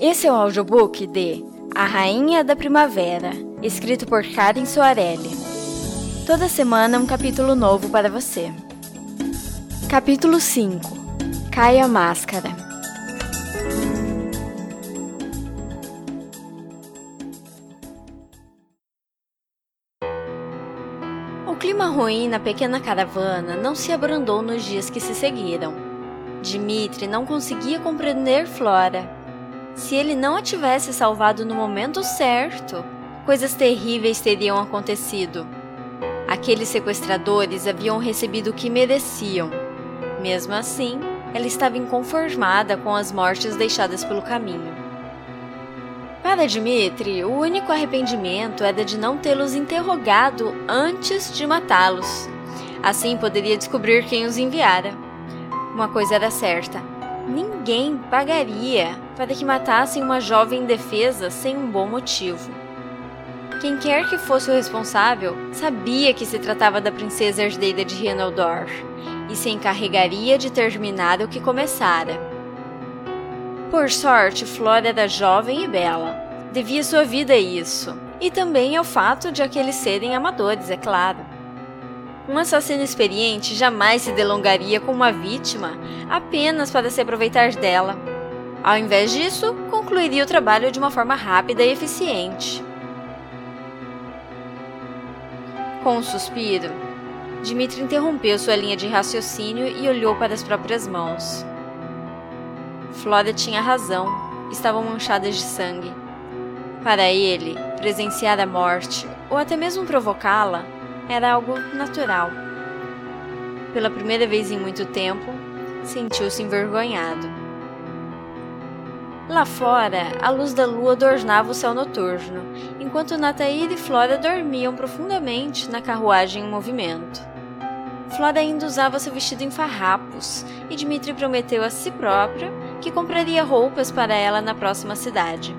Esse é o audiobook de A Rainha da Primavera, escrito por Karen Soarelli. Toda semana um capítulo novo para você. Capítulo 5 Cai a Máscara O clima ruim na pequena caravana não se abrandou nos dias que se seguiram. Dimitri não conseguia compreender Flora. Se ele não a tivesse salvado no momento certo, coisas terríveis teriam acontecido. Aqueles sequestradores haviam recebido o que mereciam. Mesmo assim, ela estava inconformada com as mortes deixadas pelo caminho. Para Dmitri, o único arrependimento era de não tê-los interrogado antes de matá-los. Assim poderia descobrir quem os enviara. Uma coisa era certa: ninguém pagaria para que matassem uma jovem indefesa sem um bom motivo. Quem quer que fosse o responsável sabia que se tratava da princesa herdeira de Renoldor e se encarregaria de terminar o que começara. Por sorte, Flora era jovem e bela. Devia sua vida a isso, e também ao fato de aqueles serem amadores, é claro. Um assassino experiente jamais se delongaria com uma vítima apenas para se aproveitar dela. Ao invés disso, concluiria o trabalho de uma forma rápida e eficiente. Com um suspiro, Dmitri interrompeu sua linha de raciocínio e olhou para as próprias mãos. Flora tinha razão, estavam manchadas de sangue. Para ele, presenciar a morte, ou até mesmo provocá-la, era algo natural. Pela primeira vez em muito tempo, sentiu-se envergonhado. Lá fora, a luz da lua adornava o céu noturno, enquanto Nataíra e Flora dormiam profundamente na carruagem em movimento. Flora ainda usava seu vestido em farrapos, e Dmitri prometeu a si própria que compraria roupas para ela na próxima cidade.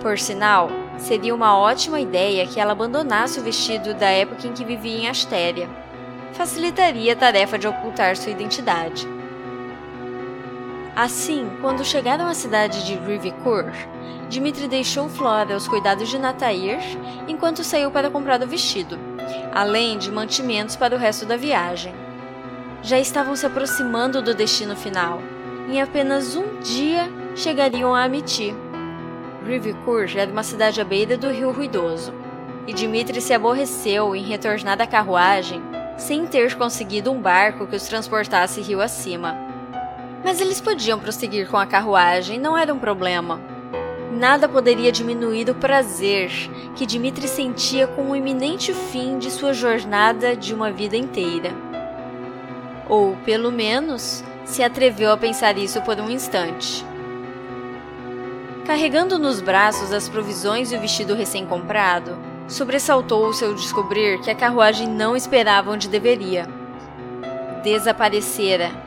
Por sinal, seria uma ótima ideia que ela abandonasse o vestido da época em que vivia em Astéria. Facilitaria a tarefa de ocultar sua identidade. Assim, quando chegaram à cidade de Rivicourt, Dmitri deixou Flora aos cuidados de Natair enquanto saiu para comprar o vestido, além de mantimentos para o resto da viagem. Já estavam se aproximando do destino final. Em apenas um dia chegariam a Amity. Rivicourt era uma cidade à beira do rio Ruidoso, e Dmitri se aborreceu em retornar da carruagem sem ter conseguido um barco que os transportasse rio acima. Mas eles podiam prosseguir com a carruagem, não era um problema. Nada poderia diminuir o prazer que Dmitri sentia com o iminente fim de sua jornada de uma vida inteira. Ou, pelo menos, se atreveu a pensar isso por um instante. Carregando nos braços as provisões e o vestido recém-comprado, sobressaltou-se ao descobrir que a carruagem não esperava onde deveria. Desaparecera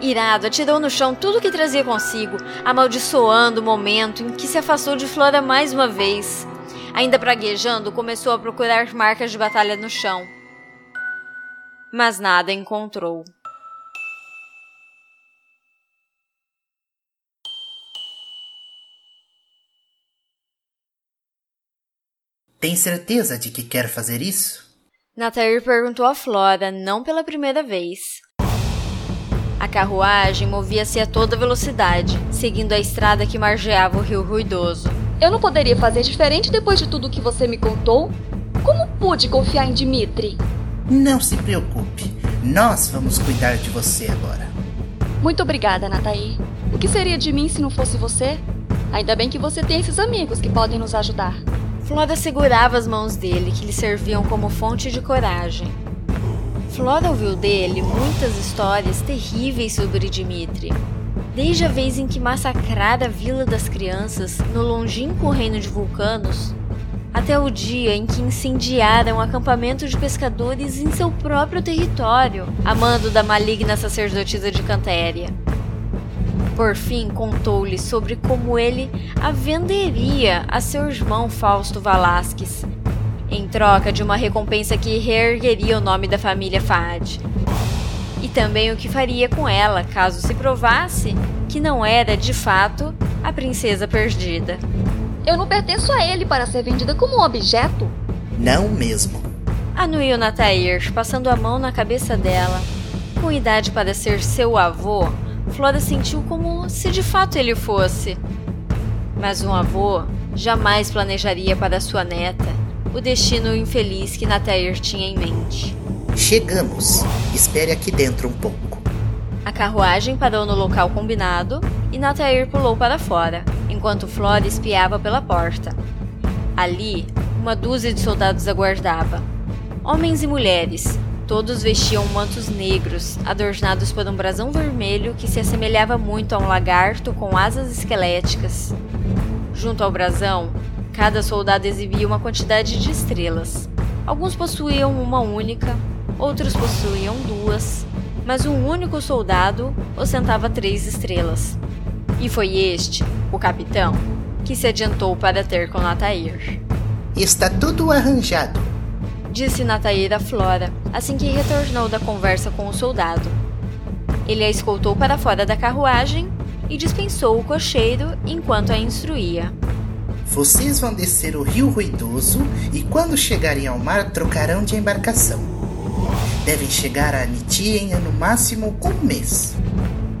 Irado, atirou no chão tudo que trazia consigo, amaldiçoando o momento em que se afastou de Flora mais uma vez. Ainda praguejando, começou a procurar marcas de batalha no chão. Mas nada encontrou. Tem certeza de que quer fazer isso? Natair perguntou a Flora, não pela primeira vez. A carruagem movia-se a toda velocidade, seguindo a estrada que margeava o rio ruidoso. Eu não poderia fazer diferente depois de tudo que você me contou? Como pude confiar em Dimitri? Não se preocupe, nós vamos cuidar de você agora. Muito obrigada, Nataí. O que seria de mim se não fosse você? Ainda bem que você tem esses amigos que podem nos ajudar. Flora segurava as mãos dele, que lhe serviam como fonte de coragem. Flora ouviu dele muitas histórias terríveis sobre Dimitri. Desde a vez em que massacrara a Vila das Crianças no longínquo reino de Vulcanos, até o dia em que incendiaram um acampamento de pescadores em seu próprio território, a mando da maligna sacerdotisa de Cantéria. Por fim, contou-lhe sobre como ele a venderia a seu irmão Fausto Valasques, em troca de uma recompensa que reergueria o nome da família Fad. E também o que faria com ela caso se provasse que não era de fato a princesa perdida. Eu não pertenço a ele para ser vendida como um objeto. Não mesmo. Anuiu Natair, passando a mão na cabeça dela. Com idade para ser seu avô, Flora sentiu como se de fato ele fosse. Mas um avô jamais planejaria para sua neta o destino infeliz que Natair tinha em mente. Chegamos. Espere aqui dentro um pouco. A carruagem parou no local combinado e Natair pulou para fora, enquanto Flora espiava pela porta. Ali, uma dúzia de soldados aguardava. Homens e mulheres, todos vestiam mantos negros, adornados por um brasão vermelho que se assemelhava muito a um lagarto com asas esqueléticas. Junto ao brasão, cada soldado exibia uma quantidade de estrelas. Alguns possuíam uma única, outros possuíam duas, mas um único soldado ostentava três estrelas. E foi este, o capitão, que se adiantou para ter com Natair. Está tudo arranjado, disse Natair a Flora assim que retornou da conversa com o soldado. Ele a escoltou para fora da carruagem e dispensou o cocheiro enquanto a instruía. Vocês vão descer o rio ruidoso e quando chegarem ao mar trocarão de embarcação. Devem chegar a Aniti em no máximo um mês.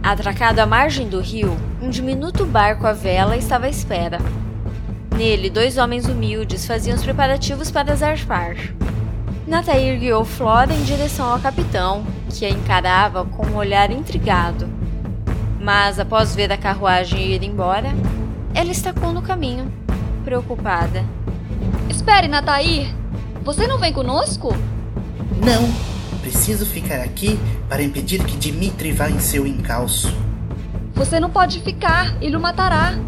Atracado à margem do rio, um diminuto barco à vela estava à espera. Nele, dois homens humildes faziam os preparativos para zarpar. Natair guiou Flora em direção ao capitão, que a encarava com um olhar intrigado. Mas, após ver a carruagem ir embora, ela estacou no caminho, preocupada. Espere, Natair! Você não vem conosco? Não, preciso ficar aqui para impedir que Dimitri vá em seu encalço. Você não pode ficar, ele o matará.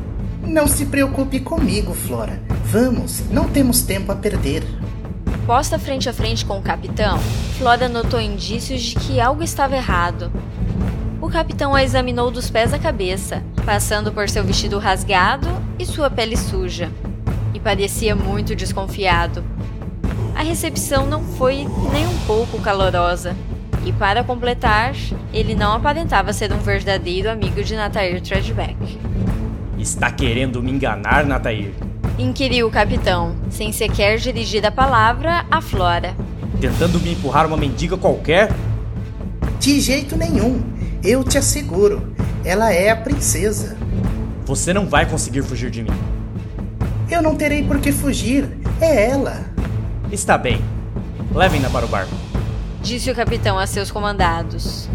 Não se preocupe comigo, Flora. Vamos, não temos tempo a perder. Posta frente a frente com o capitão, Flora notou indícios de que algo estava errado. O capitão a examinou dos pés à cabeça, passando por seu vestido rasgado e sua pele suja, e parecia muito desconfiado. A recepção não foi nem um pouco calorosa, e para completar, ele não aparentava ser um verdadeiro amigo de Natair Treadback. Está querendo me enganar, Natair? Inquiriu o capitão, sem sequer dirigir a palavra a Flora. Tentando me empurrar uma mendiga qualquer? De jeito nenhum. Eu te asseguro. Ela é a princesa. Você não vai conseguir fugir de mim. Eu não terei por que fugir. É ela. Está bem. Levem-na para o barco. Disse o capitão a seus comandados.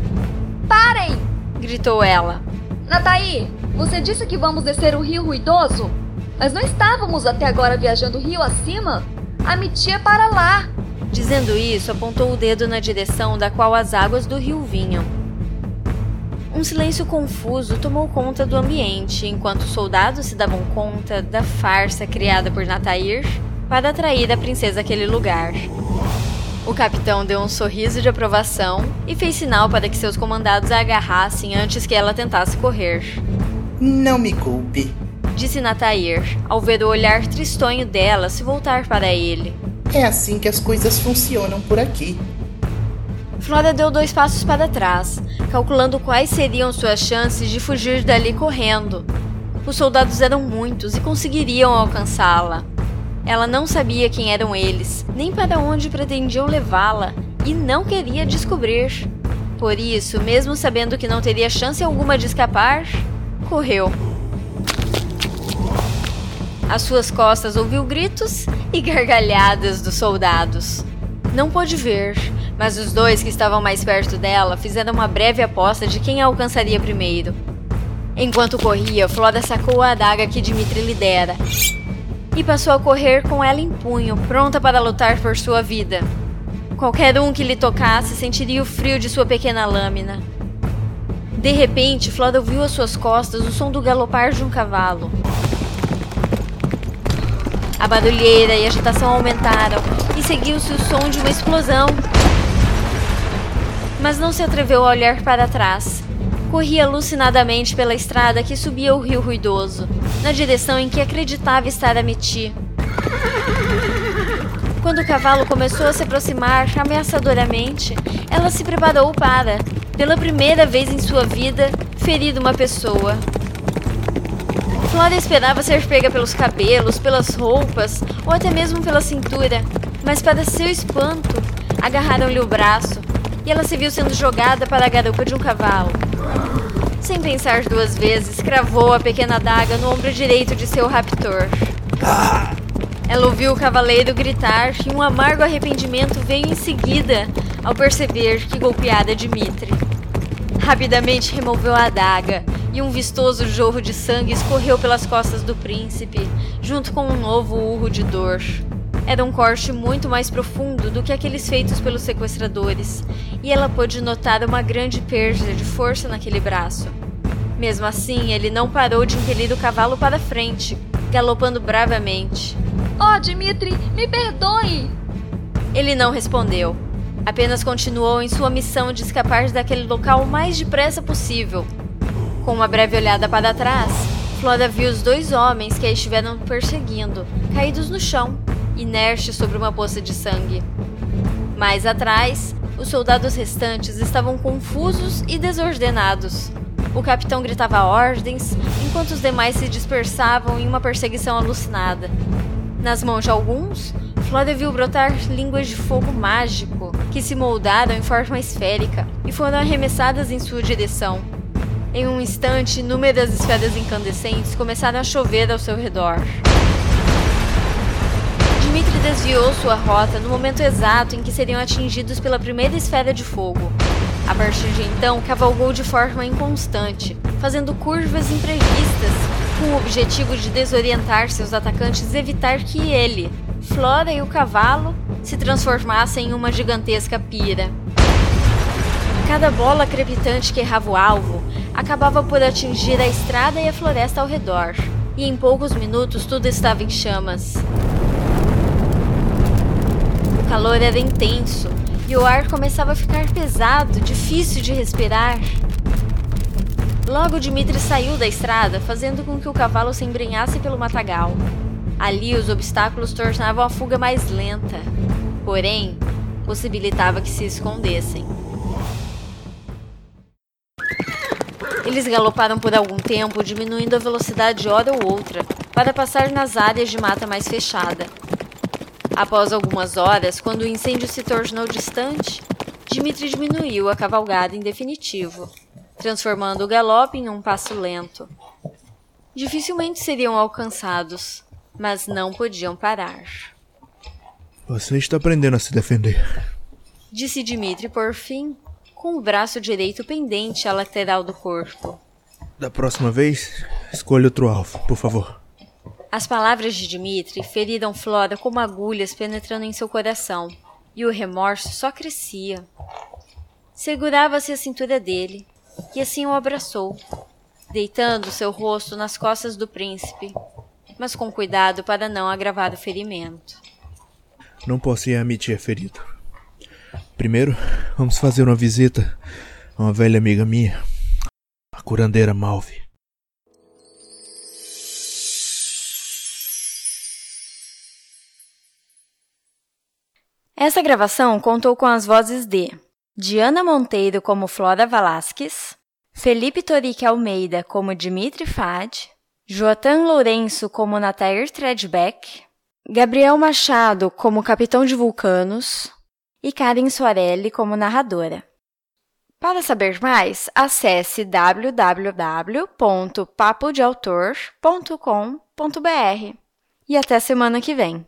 Parem! Gritou ela. Nataí, você disse que vamos descer o rio ruidoso? Mas não estávamos até agora viajando rio acima? A mitia é para lá. Dizendo isso, apontou o dedo na direção da qual as águas do rio vinham. Um silêncio confuso tomou conta do ambiente enquanto os soldados se davam conta da farsa criada por Natair para atrair a princesa àquele lugar. O capitão deu um sorriso de aprovação e fez sinal para que seus comandados a agarrassem antes que ela tentasse correr. Não me culpe, disse Natair, ao ver o olhar tristonho dela se voltar para ele. É assim que as coisas funcionam por aqui. Flora deu dois passos para trás, calculando quais seriam suas chances de fugir dali correndo. Os soldados eram muitos e conseguiriam alcançá-la. Ela não sabia quem eram eles, nem para onde pretendiam levá-la, e não queria descobrir. Por isso, mesmo sabendo que não teria chance alguma de escapar, correu. Às suas costas ouviu gritos e gargalhadas dos soldados. Não pôde ver, mas os dois que estavam mais perto dela fizeram uma breve aposta de quem a alcançaria primeiro. Enquanto corria, Flora sacou a adaga que Dimitri lhe dera e passou a correr com ela em punho, pronta para lutar por sua vida. Qualquer um que lhe tocasse sentiria o frio de sua pequena lâmina. De repente, Flora ouviu às suas costas o som do galopar de um cavalo. A barulheira e a agitação aumentaram e seguiu-se o som de uma explosão. Mas não se atreveu a olhar para trás. Corria alucinadamente pela estrada que subia o rio ruidoso, na direção em que acreditava estar a Meti. Quando o cavalo começou a se aproximar ameaçadoramente, ela se preparou para, pela primeira vez em sua vida, ferir uma pessoa. Flora esperava ser pega pelos cabelos, pelas roupas ou até mesmo pela cintura, mas para seu espanto, agarraram-lhe o braço e ela se viu sendo jogada para a garupa de um cavalo. Sem pensar duas vezes, cravou a pequena adaga no ombro direito de seu raptor. Ela ouviu o cavaleiro gritar e um amargo arrependimento veio em seguida ao perceber que golpeara Dimitri. Rapidamente removeu a adaga e um vistoso jorro de sangue escorreu pelas costas do príncipe, junto com um novo urro de dor. Era um corte muito mais profundo do que aqueles feitos pelos sequestradores, e ela pôde notar uma grande perda de força naquele braço. Mesmo assim, ele não parou de impelir o cavalo para frente, galopando bravamente. Oh, Dimitri, me perdoe! Ele não respondeu. Apenas continuou em sua missão de escapar daquele local o mais depressa possível. Com uma breve olhada para trás, Flora viu os dois homens que a estiveram perseguindo, caídos no chão, inertes sobre uma poça de sangue. Mais atrás, os soldados restantes estavam confusos e desordenados. O capitão gritava ordens, enquanto os demais se dispersavam em uma perseguição alucinada. Nas mãos de alguns, Flora viu brotar línguas de fogo mágico que se moldaram em forma esférica e foram arremessadas em sua direção. Em um instante, inúmeras esferas incandescentes começaram a chover ao seu redor. Dimitri desviou sua rota no momento exato em que seriam atingidos pela primeira esfera de fogo. A partir de então, cavalgou de forma inconstante, fazendo curvas imprevistas, com o objetivo de desorientar seus atacantes e evitar que ele, Flora e o cavalo se transformassem em uma gigantesca pira. Cada bola crepitante que errava o alvo acabava por atingir a estrada e a floresta ao redor, e em poucos minutos tudo estava em chamas. Calor era intenso e o ar começava a ficar pesado, difícil de respirar. Logo Dimitri saiu da estrada, fazendo com que o cavalo se embrenhasse pelo matagal. Ali os obstáculos tornavam a fuga mais lenta, porém, possibilitava que se escondessem. Eles galoparam por algum tempo, diminuindo a velocidade hora ou outra, para passar nas áreas de mata mais fechada. Após algumas horas, quando o incêndio se tornou distante, Dimitri diminuiu a cavalgada em definitivo, transformando o galope em um passo lento. Dificilmente seriam alcançados, mas não podiam parar. Você está aprendendo a se defender. Disse Dimitri por fim, com o braço direito pendente à lateral do corpo. Da próxima vez, escolha outro alvo, por favor. As palavras de Dimitri feriram Flora como agulhas penetrando em seu coração, e o remorso só crescia. Segurava-se a cintura dele, e assim o abraçou, deitando seu rosto nas costas do príncipe, mas com cuidado para não agravar o ferimento. Não posso ir a Mitia ferido. Primeiro, vamos fazer uma visita a uma velha amiga minha, a curandeira Malve. Essa gravação contou com as vozes de Diana Monteiro como Flora Valasquez, Felipe Torique Almeida como Dimitri Fad, Joatan Lourenço como Natair Tredbeck, Gabriel Machado como Capitão de Vulcanos e Karen Soarelli como narradora. Para saber mais, acesse www.papodeautor.com.br e até semana que vem.